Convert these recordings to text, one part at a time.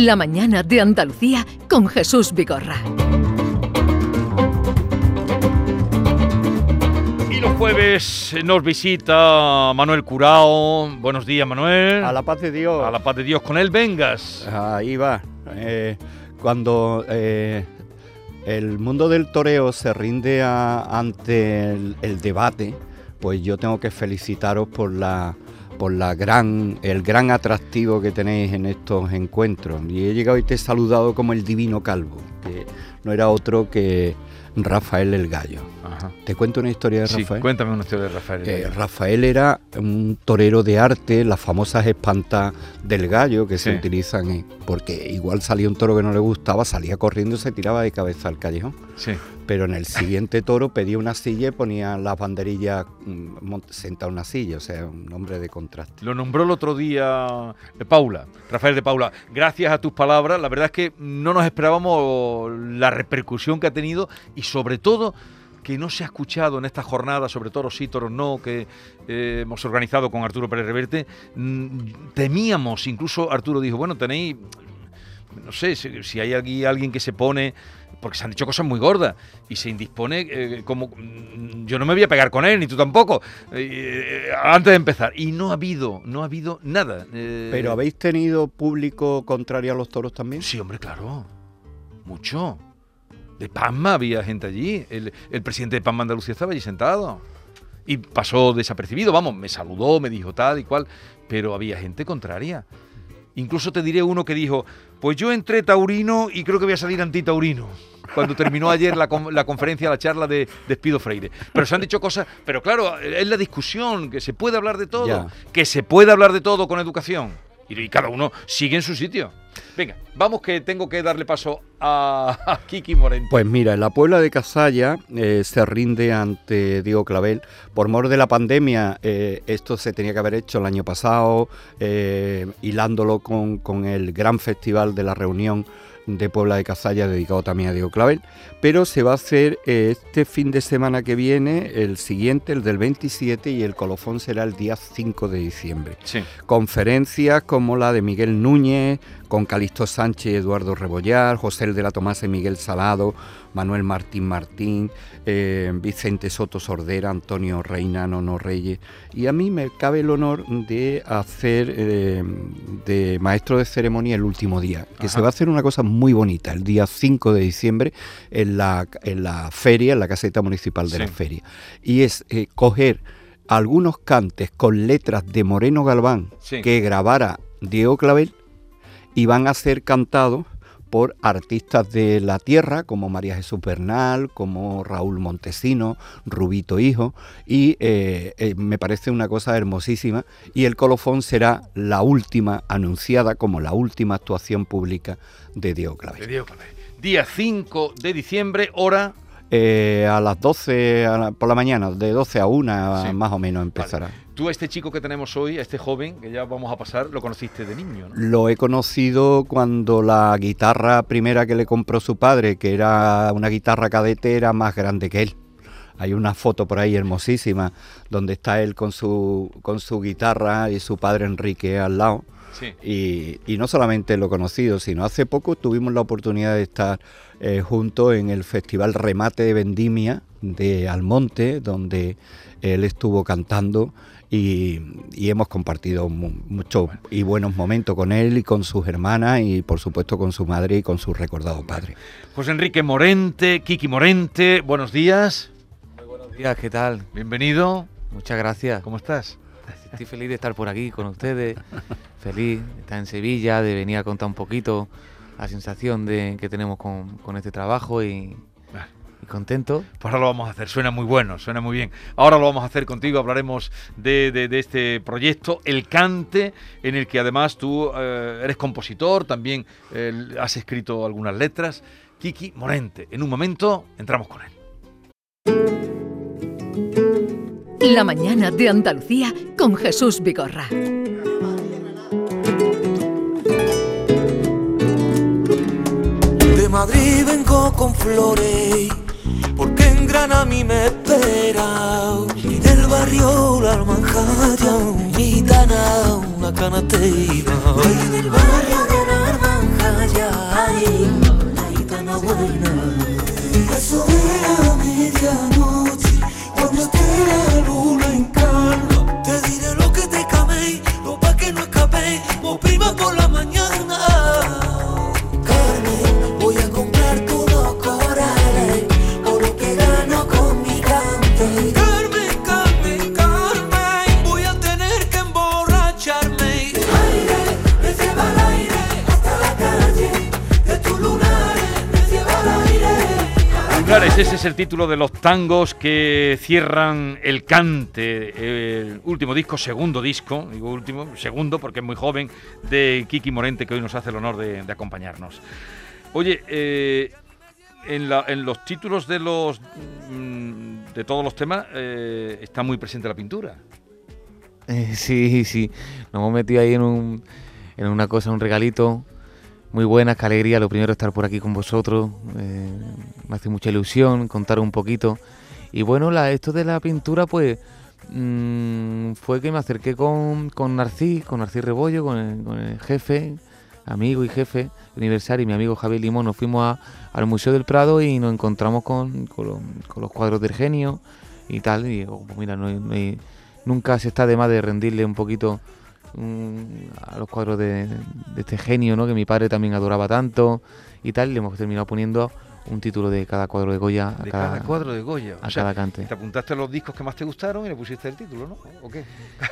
La mañana de Andalucía con Jesús Vigorra. Y los jueves nos visita Manuel Curao. Buenos días, Manuel. A la paz de Dios. A la paz de Dios. Con él vengas. Ahí va. Eh, cuando eh, el mundo del toreo se rinde ante el, debate, pues yo tengo que felicitaros por la por la gran, el gran atractivo que tenéis en estos encuentros. Y he llegado y te he saludado como el divino calvo, que no era otro que Rafael el Gallo. ¿Te cuento una historia de Rafael? cuéntame una historia de Rafael. Eh, Rafael era un torero de arte, las famosas espantas del gallo que se utilizan, porque igual salía un toro que no le gustaba, salía corriendo y se tiraba de cabeza al callejón. Sí. Pero en el siguiente toro pedía una silla y ponía las banderillas mm, sentado en una silla, o sea, un nombre de contraste. Lo nombró el otro día de Paula, Rafael de Paula. Gracias a tus palabras, la verdad es que no nos esperábamos la repercusión que ha tenido y sobre todo que no se ha escuchado en esta jornada, sobre todo sí, toros no, que eh, hemos organizado con Arturo Pérez Reverte, mm, temíamos, incluso Arturo dijo, bueno, tenéis, no sé, si, hay aquí alguien que se pone, porque se han dicho cosas muy gordas, y se indispone eh, como, mm, yo no me voy a pegar con él, ni tú tampoco, eh, antes de empezar. Y no ha habido, no ha habido nada. ¿Pero habéis tenido público contrario a los toros también? Sí, hombre, claro, mucho de Pamma había gente allí. El, presidente de Pamma Andalucía estaba allí sentado. Y pasó desapercibido, vamos, me saludó, me dijo tal y cual, pero había gente contraria. Incluso te diré uno que dijo, pues yo entré taurino y creo que voy a salir antitaurino. Cuando terminó ayer la, conferencia, la charla de Despido Freire. Pero se han dicho cosas, pero claro, es la discusión, que se puede hablar de todo, que se puede hablar de todo con educación. y cada uno sigue en su sitio. Venga, vamos que tengo que darle paso a, Kiki Morente. Pues mira, en la Puebla de Casalla eh, se rinde ante Diego Clavel. Por mor de la pandemia, eh, esto se tenía que haber hecho el año pasado, eh, hilándolo con, con el gran festival de la reunión de Puebla de Cazalla dedicado también a Diego Clavel, pero se va a hacer eh, este fin de semana que viene, el siguiente, el del 27, y el colofón será el día 5 de diciembre. Conferencias como la de Miguel Núñez, con Calixto Sánchez Eduardo Rebollar, José de la Tomasa y Miguel Salado, Manuel Martín Martín, eh, Vicente Soto Sordera, Antonio Reina, Nono Reyes. Y a mí me cabe el honor de hacer eh, de maestro de ceremonia el último día, que se va a hacer una cosa muy bonita, el día 5 de diciembre, en la, en la feria, en la caseta municipal de la feria. Y es eh, coger algunos cantes con letras de Moreno Galván que grabara Diego Clavel y van a ser cantados por artistas de la tierra como María Jesús Bernal, como Raúl Montesino, Rubito Hijo, y eh, eh, me parece una cosa hermosísima. Y el colofón será la última anunciada como la última actuación pública de Diego Clavel. Día 5 de diciembre, hora eh, a las 12 por la mañana, de 12 a 1 más o menos empezará. Tú, este chico que tenemos hoy, este joven que ya vamos a pasar, lo conociste de niño, ¿no? Lo he conocido cuando la guitarra primera que le compró su padre, que era una guitarra cadete, era más grande que él. Hay una foto por ahí hermosísima donde está él con su, con su guitarra y su padre Enrique al lado. Y, y, no solamente lo conocido, sino hace poco tuvimos la oportunidad de estar eh, junto en el Festival Remate de Vendimia de Almonte, donde él estuvo cantando y, hemos compartido muchos y buenos momentos con él y con sus hermanas y por supuesto con su madre y con su recordado padre. José Enrique Morente, Kiki Morente, buenos días. Muy buenos días, ¿qué tal? Bienvenido. Muchas gracias. ¿Cómo estás? Estoy feliz de estar por aquí con ustedes, feliz de estar en Sevilla, de venir a contar un poquito la sensación de, que tenemos con, con este trabajo y, contento. Pues ahora lo vamos a hacer, suena muy bueno, suena muy bien. Ahora lo vamos a hacer contigo, hablaremos de, de, este proyecto, El Cante, en el que además tú eh, eres compositor, también eh, has escrito algunas letras. Kiki Morente, en un momento entramos con él. La mañana de Andalucía con Jesús Vigorra. Madrid vengo con flores, porque en Granada a mí me espera. Y del barrio la almanjaya, un gitana, una canatera. Y del barrio Señores, ese es el título de los tangos que cierran el cante, el último disco, segundo disco, digo último, segundo porque es muy joven, de Kiki Morente, que hoy nos hace el honor de, de acompañarnos. Oye, eh, en, la- en los títulos de los mm, de todos los temas eh, está muy presente la pintura. Eh, sí, sí. Nos hemos metido ahí en, un, en una cosa, un regalito. Muy buena, qué alegría. Lo primero estar por aquí con vosotros. eh, me hace mucha ilusión contar un poquito. Y bueno, la, esto de la pintura, pues mm, fue que me acerqué con, con Narcís, con Narcís Rebollo, con el, con el jefe, amigo y jefe de aniversario, y mi amigo Javier Limón. Nos fuimos a- al Museo del Prado y nos encontramos con, con los, cuadros del genio y tal. Y digo, pues mira, no nunca se está de más de rendirle un poquito mm, a los cuadros de, de este genio, ¿no? Que mi padre también adoraba tanto y tal. Y le hemos terminado poniendo un título de cada cuadro de Goya a De cada, cada cuadro de Goya. a O sea, cada cante. te apuntaste a los discos que más te gustaron y le pusiste el título, ¿no? ¿O qué?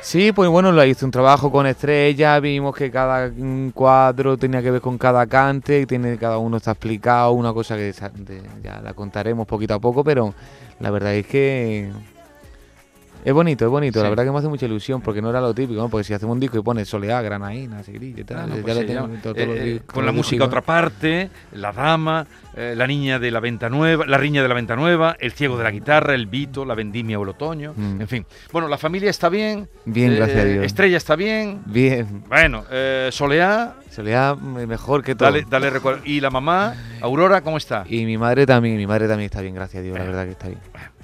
Sí, pues bueno, lo hice un trabajo con estrella, vimos que cada mm, cuadro tenía que ver con cada cante, y tiene cada uno está explicado, una cosa que de- ya la contaremos poquito a poco, pero la verdad es que es bonito, es bonito, Sí. la verdad que me hace mucha ilusión, porque no era lo típico, ¿no? porque si hacemos un disco y pone soleá, granaína, seguirilla y tal, Ah, ya pues lo eh, eh, con la música otra parte, la dama, eh, la niña de la venta nueva, la riña de la venta nueva, el ciego de la guitarra, el vito, la vendimia o el otoño, Mm. en fin. Bueno, la familia está bien. Bien, eh, gracias a Dios. Estrella está bien. Bien, Bueno, eh, Soleá, soleá mejor que todo. dale, dale recuerdo. Y la mamá, Aurora, ¿cómo está? Y mi madre también, mi madre también está bien, gracias a Dios, la verdad que está bien.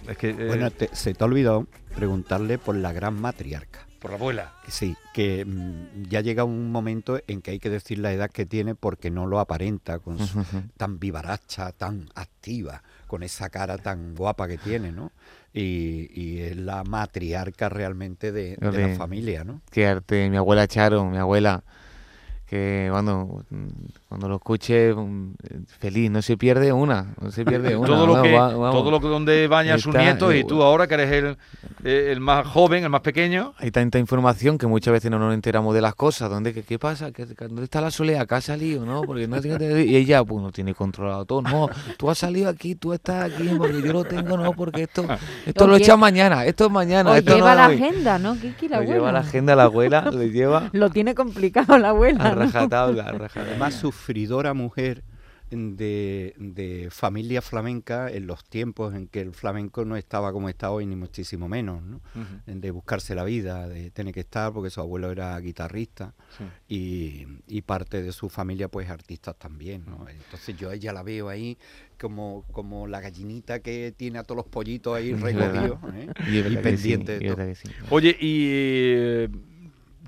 Es que, eh, Bueno, te- se te ha olvidado preguntarle por la gran matriarca. por la abuela. Sí, que mm, ya llega un momento en que hay que decir la edad que tiene porque no lo aparenta con su, tan vivaracha, tan activa, con esa cara tan guapa que tiene, ¿no? Y, y es la matriarca realmente de, de la familia, ¿no? Qué arte, mi abuela Charo, mi abuela, que cuando, cuando lo escuche, mm, feliz, no se pierde una, no se pierde una. todo lo que, vamos. todo lo que donde bañan sus nietos y eh, tú ahora que eres el, eh, el más joven, el más pequeño. Hay tanta información que muchas veces no nos enteramos de las cosas. ¿Dónde, qué, qué pasa? ¿Qué- qué- ¿Dónde está la soledad? ¿Qué ha salido? ¿No? Porque no tiene- y ella pues no tiene controlado todo. No, tú has salido aquí, tú estás aquí, porque yo lo tengo, no, porque esto, esto Lo lo lle- echan mañana, esto es mañana. Esto no lleva la agenda, ¿no? Kiki, la Lo lleva la abuela. agenda la abuela, le lleva Lo tiene complicado la abuela. a ¿no? rajatabla, a rajatabla. Además, sufridora mujer de, de familia flamenca en los tiempos en que el flamenco no estaba como está hoy, ni muchísimo menos, ¿no? de buscarse la vida, de tener que estar, porque su abuelo era guitarrista y, y parte de su familia pues artistas también, ¿no? Entonces yo ella la veo ahí como, como la gallinita que tiene a todos los pollitos ahí recogidos ¿eh? Y, sí, y de es todo. verdad que sí. Oye, y eh,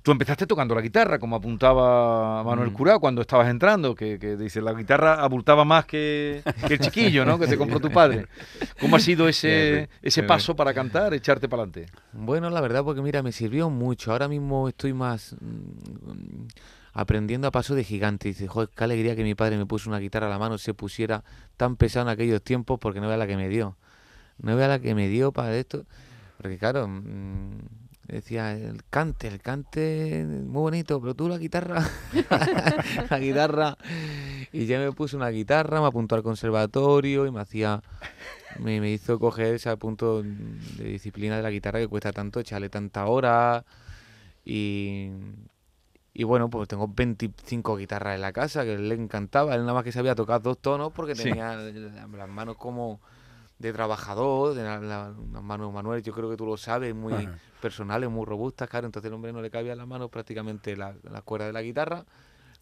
tú empezaste tocando la guitarra, como apuntaba Manuel Mm. Curao cuando estabas entrando, que, que dice, la guitarra abultaba más que, que el chiquillo, ¿no? Que te compró tu padre. ¿Cómo ha sido ese, ese paso para cantar, echarte para adelante? Bueno, la verdad, porque mira, me sirvió mucho. Ahora mismo estoy más mm, aprendiendo a paso de gigante. Y dice, joder, qué alegría que mi padre me puso una guitarra a la mano, se pusiera tan pesado en aquellos tiempos, porque no vea la que me dio. No vea la que me dio para esto. Porque claro, mm, decía, el cante, el cante, muy bonito, pero tú la guitarra, la guitarra. Y ya me puse una guitarra, me apuntó al conservatorio y me hacía me, me hizo coger ese punto de disciplina de la guitarra que cuesta tanto, echarle tanta hora. Y, y bueno, pues tengo 25 guitarras en la casa que le encantaba. Él nada más que sabía tocar dos tonos porque tenía la- las manos como de trabajador, de la- la- las manos manuales, yo creo que tú lo sabes, muy Ajá. personales, muy robustas, claro. Entonces el hombre no le cabía en las manos prácticamente la- las cuerdas de la guitarra.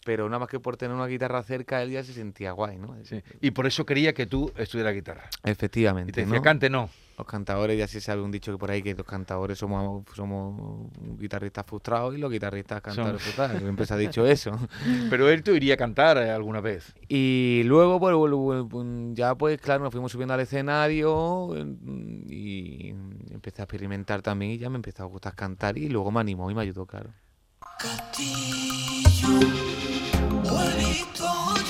Pero nada más que por tener una guitarra cerca, él ya se sentía guay, ¿no? Sí. Y por eso quería que tú estudiaras guitarra. Efectivamente. Y te decía, ¿no? cante no. Los cantadores, ya se sabe un dicho que por ahí que los cantadores somos, somos guitarristas frustrados y los guitarristas cantadores frustrados. Siempre se ha dicho eso. Pero él te iría a cantar eh, alguna vez. Y luego, pues, pues, ya pues claro, nos fuimos subiendo al escenario mm, y empecé a experimentar también y ya me empezó a gustar cantar y luego me animó y me ayudó, claro. Castillo,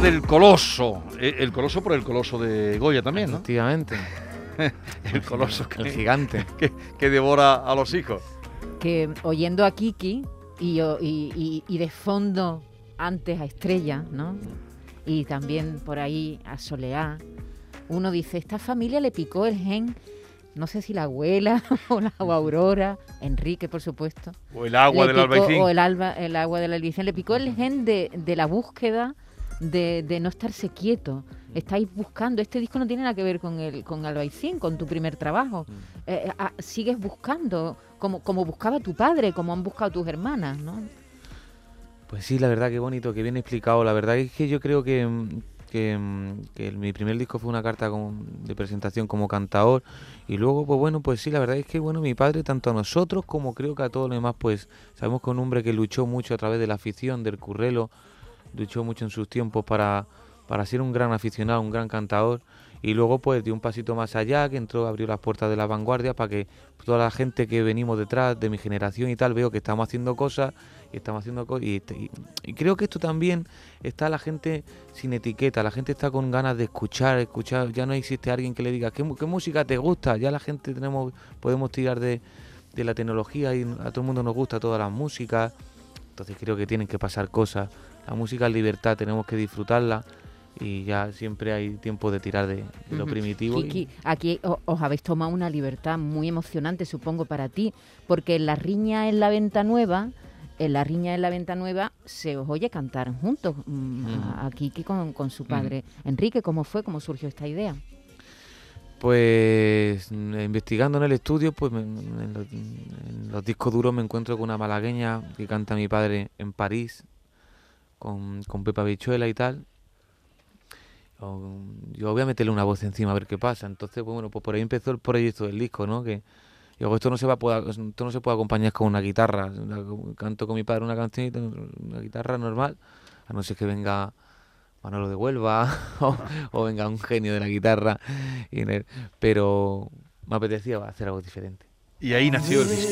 Del Coloso. Eh, El Coloso por el Coloso de Goya también, ¿no? Efectivamente. El Coloso El que, gigante. que, que devora a los hijos. Que oyendo a Kiki y, y- y- y de fondo antes a Estrella, ¿no? Y también por ahí a Soleá, uno dice, esta familia le picó el gen, no sé si la abuela o la o Aurora, Enrique, por supuesto. O el agua le del picó- albaicín. O el, alba, el agua del albaicín. Le picó el gen de, de la búsqueda, de, de no estarse quieto. Estáis buscando. Este disco no tiene nada que ver con el con albaicín, con tu primer trabajo. Eh, ah, sigues buscando, como, como buscaba tu padre, como han buscado tus hermanas, ¿no? Pues sí, la verdad que bonito, que bien explicado. La verdad es que yo creo que, mm, que, mm, que mi primer disco fue una carta con- de presentación como cantador. Y luego, pues bueno, pues sí, la verdad es que bueno, mi padre, tanto a nosotros como creo que a todos los demás, pues sabemos que un hombre que luchó mucho a través de la afición, del currelo, luchó mucho en sus tiempos para, para ser un gran aficionado, un gran cantador. Y luego pues dio un pasito más allá, que entró, abrió las puertas de la vanguardia para que toda la gente que venimos detrás de mi generación y tal, veo que estamos haciendo cosas y estamos haciendo cosas. Y, y- creo que esto también está la gente sin etiqueta, la gente está con ganas de escuchar, escuchar. Ya no existe alguien que le diga, ¿qué, mu- qué música te gusta? Ya la gente tenemos podemos tirar de, de la tecnología y a todo el mundo nos gusta todas las músicas. Entonces creo que tienen que pasar cosas. La música es libertad, tenemos que disfrutarla y ya siempre hay tiempo de tirar de, de lo primitivo. y- Kiki, aquí os habéis tomado una libertad muy emocionante, supongo, para ti, porque en la riña en la venta nueva, en la riña en la venta nueva, se os oye cantar juntos mm, a- a Kiki con, con su padre. Enrique, ¿cómo fue? ¿Cómo surgió esta idea? Pues investigando en el estudio, pues en, los, en los discos duros me encuentro con una malagueña que canta mi padre en París, con, con Pepa Bichuela y tal. Yo voy a meterle una voz encima a ver qué pasa. Entonces, pues bueno, pues por ahí empezó el proyecto del disco, ¿no? Que digo, esto no se va a poder, esto no se puede acompañar con una guitarra. Canto con mi padre una canción, una guitarra normal, a no ser que venga Manolo de Huelva o, o venga un genio de la guitarra. y en el- pero me apetecía hacer algo diferente. Y ahí nació el disco.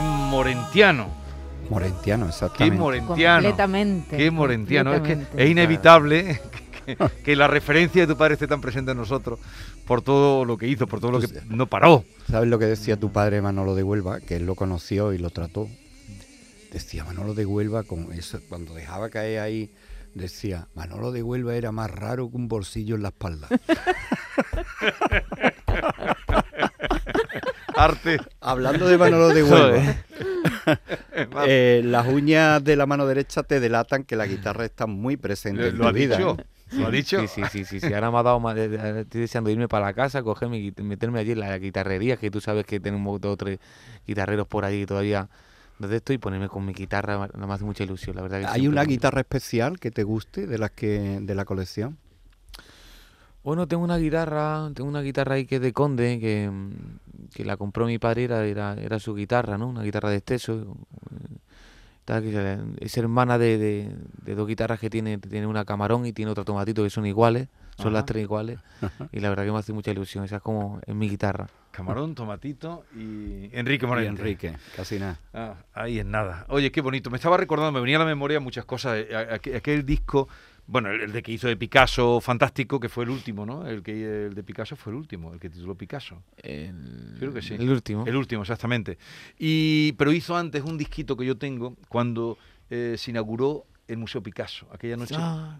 Qué, morentiano. Morentiano, Qué exactamente. morentiano. Completamente. Qué morentiano. Es que es inevitable que, que la referencia de tu padre esté tan presente en nosotros por todo lo que hizo, por todo lo que no paró. ¿Sabes lo que decía tu padre Manolo de Huelva? Que él lo conoció y lo trató. Decía Manolo de Huelva, con eso, cuando dejaba caer ahí, decía, Manolo de Huelva era más raro que un bolsillo en la espalda. Arte. Hablando de Manolo de Huelva, Joder. eh, las uñas de la mano derecha te delatan que la guitarra está muy presente en Lo tu ha vida. dicho. ¿eh? Lo ha dicho. Sí, sí, sí, sí, sí. Ahora me ha dado más estoy deseando irme para la casa, coger mi, guit- meterme allí en la guitarrería, que tú sabes que tenemos dos o tres guitarreros por ahí todavía donde estoy, ponerme con mi guitarra, no me hace mucha ilusión, la verdad que ¿Hay una guitarra especial que te guste de las que de la colección? Bueno, tengo una guitarra, tengo una guitarra ahí que es de Conde, que, que la compró mi padre, era, era, era su guitarra, ¿no? Una guitarra de exceso. se- es hermana de, de- de dos guitarras que tiene, tiene una camarón y tiene otra tomatito que son iguales, son las tres iguales, y la verdad que me hace mucha ilusión, esa es como es mi guitarra. Camarón, Tomatito y Enrique Y Morente. Enrique, casi nada. Ah, ahí es nada. Oye, qué bonito. Me estaba recordando, me venía a la memoria muchas cosas. eh, Aquel disco, bueno, el, el de que hizo de Picasso, fantástico, que fue el último, ¿no? El que el de Picasso fue el último, el que tituló Picasso. El, Creo que sí. El último. El último, exactamente. Y, pero hizo antes un disquito que yo tengo cuando eh, se inauguró el Museo Picasso, aquella noche. Ah,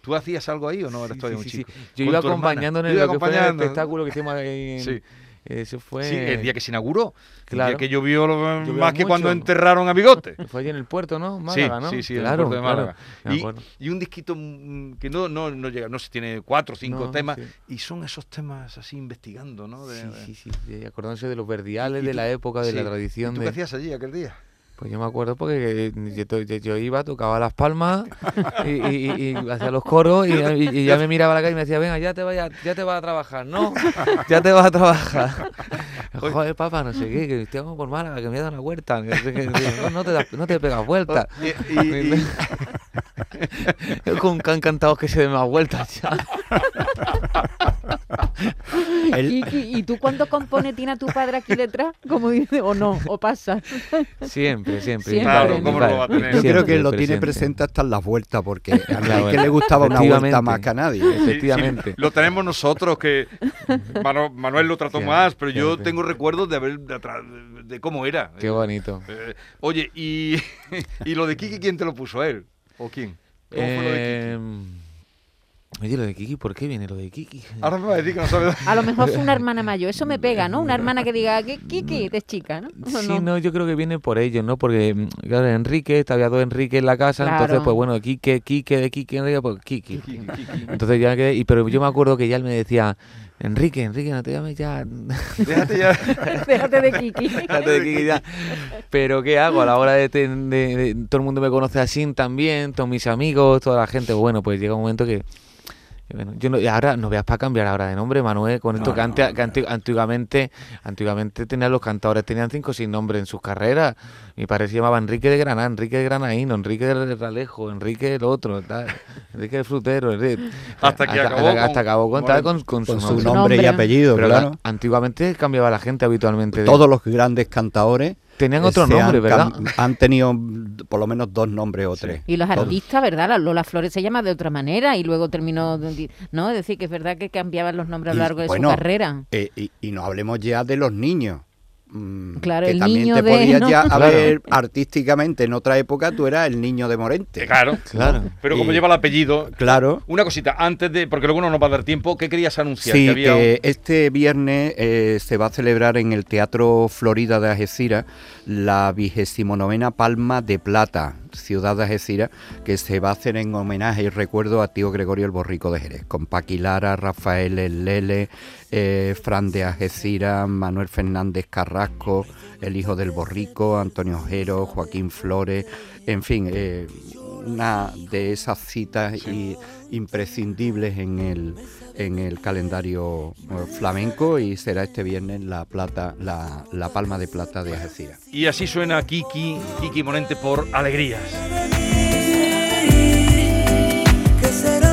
¿Tú hacías algo ahí o no? Eras sí, todavía sí, chico. Yo iba hermana. acompañando en el, lo que fue el espectáculo que hicimos ahí. en- Sí. Eso fue. Sí, el día que se inauguró. El día que llovió lo- Llovió más que cuando enterraron a Bigote. Fue allí en el puerto, ¿no? Sí, Málaga, ¿no? sí, sí, en el claro, puerto de claro, Málaga. me Y, y un disquito mm, que no, no, no llega, no sé, tiene cuatro o cinco No, temas. sí. Y son esos temas así investigando, ¿no? De- Sí, sí, sí, acordándose de los verdiales, ¿Y de tú- la época, de la tradición. ¿Y tú de... qué hacías allí aquel día? Pues yo me acuerdo porque eh, yo, to- yo- yo iba, tocaba las palmas y, y- y- y hacía los coros y, ya me miraba a la calle y me decía, venga, ya te, vaya, ya te vas a trabajar, ¿no? Ya te vas a trabajar. Joder, papá, no sé qué, que estoy como por Málaga, que me dado una vuelta. que no No, no te, das- no te pegas vuelta. Y- y- y- Con can cantados que se den más vueltas ya. ¿Y, y, y tú cuando compones tiene a tu padre aquí detrás? Como dice, o no, o pasa. Siempre, siempre. Siempre. Claro, ¿cómo lo va a tener? Yo creo que lo tiene presente. presente hasta en las vueltas, porque a La Enrique vuelta. le gustaba una vuelta más que a nadie. Sí, sí, Efectivamente. lo tenemos nosotros, que Manu- Manuel lo trató Siempre, más, pero yo siempre. tengo recuerdos de haber de, de- cómo era. Qué bonito. Eh, oye, y, y lo de Kiki, ¿quién te lo puso? ¿Él? ¿O quién? ¿Cómo fue lo de Kiki? Oye, lo de Kiki, ¿por qué viene lo de Kiki? Ahora me va a decir que no sabe. A lo mejor fue una hermana mayor. Eso me pega, ¿no? Una hermana que diga, ¿qué Kiki? Es chica, ¿no? ¿O Sí, no? no, yo creo que viene por ello, ¿no? Porque, mm, claro, Enrique, había dos Enrique en la casa, entonces, pues bueno, Kike, Kike, de Kike, Enrique, pues Kiki. Kiki, Kiki. Entonces ya que, y, pero yo me acuerdo que ya él me decía, Enrique, Enrique, no te llames ya. Déjate ya. Déjate de Kiki. Déjate de Kiki ya. Pero ¿qué hago? A la hora de, de- de- todo el mundo me conoce así también, todos mis amigos, toda la gente, bueno, pues llega un momento que que bueno, yo no, y ahora no veas para cambiar ahora de nombre, Manuel, con esto No, que, no, antes, no, que anti- antiguamente, antiguamente tenían los cantadores, tenían cinco o seis nombres en sus carreras. Mi padre se llamaba Enrique de Granada, Enrique de Granaíno, Enrique de Ralejo, Enrique el otro, tal, Enrique el Frutero, Enrique- Hasta que acabó hasta, con- hasta acabó con, tal, con, con Con su su nombre. nombre y Nombre. apellido, Pero claro. la- antiguamente cambiaba la gente habitualmente. de- Todos los grandes cantadores Tenían eh, otro nombre, han ¿verdad? Han tenido por lo menos dos nombres o tres. Y los Todos. artistas, ¿verdad? La Lola Flores se llama de otra manera y luego terminó, ¿no? Es decir, que es verdad que cambiaban los nombres a lo Y, largo de bueno, su carrera. Eh, y, y no hablemos ya de los niños. Mm, Claro, que el también niño te de- podías ¿no? ya Claro. haber artísticamente en otra época tú eras el niño de Morente. Claro. Claro. Pero como Y- lleva el apellido. Claro. Una cosita, antes de. Porque luego no nos va a dar tiempo, ¿qué querías anunciar? Sí, que había que este viernes eh, se va a celebrar en el Teatro Florida de Algeciras la vigésimo novena Palma de Plata, ciudad de Algeciras, que se va a hacer en homenaje y recuerdo a tío Gregorio el Borrico de Jerez, con Paqui Lara, Rafael El Lele, eh, Fran de Algeciras, Manuel Fernández Carrasco, el hijo del Borrico, Antonio Ojero, Joaquín Flores, en fin, eh, una de esas citas y imprescindibles en el en el calendario eh, flamenco y será este viernes la plata la, la palma de plata de Algeciras. Y así suena Kiki, Kiki Morente por Alegrías. ¿Qué será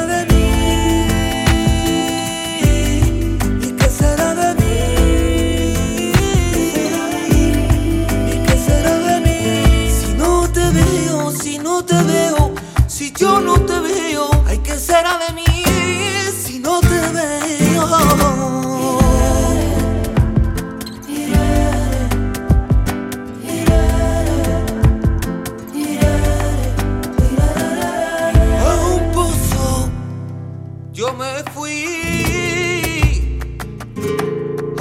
me fui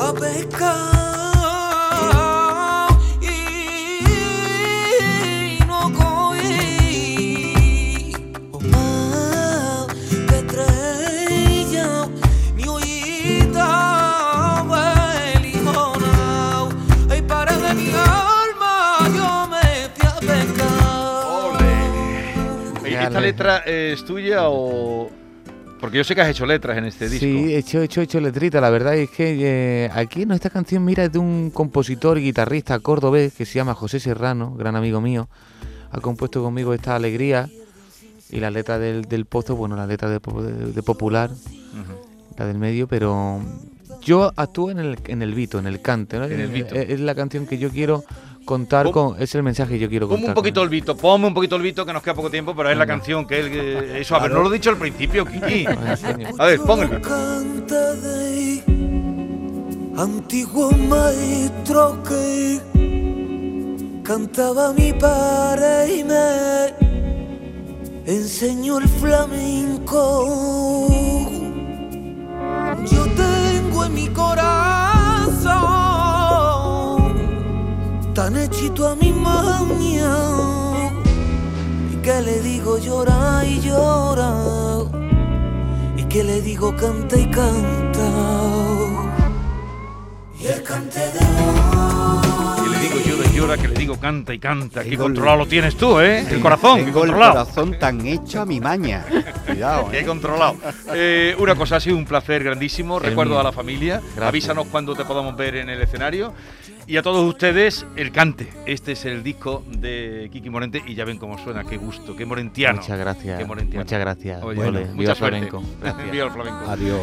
a pescar y no cogí más que estrella ni ollita de limonao. Ay, para de mi alma yo me fui a pescar. Oye, ¿Esta letra eh, es tuya o.? Porque yo sé que has hecho letras en este disco. Sí, he hecho, he hecho, he hecho letrita. La verdad es que eh, aquí no esta canción, mira, es de un compositor y guitarrista cordobés que se llama José Serrano, gran amigo mío. ha compuesto conmigo esta alegría y la letra del, del pozo, bueno, la letra de, po- de- de popular, la del medio, pero yo actúo en el, en el Vito, en el cante, ¿no? En el Vito. Es, es la canción que yo quiero contar con, es el mensaje que yo quiero Ponme contar. un poquito con- el Vito, ponme un poquito el Vito que nos queda poco tiempo, pero es la canción que él. que- eso, a ver, no lo he dicho al principio, Kiki. A ver, pon el Vito. canta de antiguo maestro que cantaba mi padre y me enseñó el flamenco. Yo tengo en mi corazón tan hechito a mi maña y que le digo llora y llora y que le digo canta y canta. Y el cante de llora que le digo canta y canta. Qué controlado lo tienes tú, ¿eh? El corazón, qué Tengo el controlado. corazón tan hecho a mi maña. Cuidado, Qué ¿eh? controlado. Eh, una cosa, ha sido un placer grandísimo. Recuerdo a la familia. Gracias. Avísanos cuando te podamos ver en el escenario. Y a todos ustedes, el cante. Este es el disco de Kiki Morente y ya ven cómo suena. Qué gusto, qué morentiano. Muchas gracias. Qué morentiano. Muchas gracias. Oye, Ole, mucha viva suerte. flamenco. Gracias. Viva el flamenco. Adiós.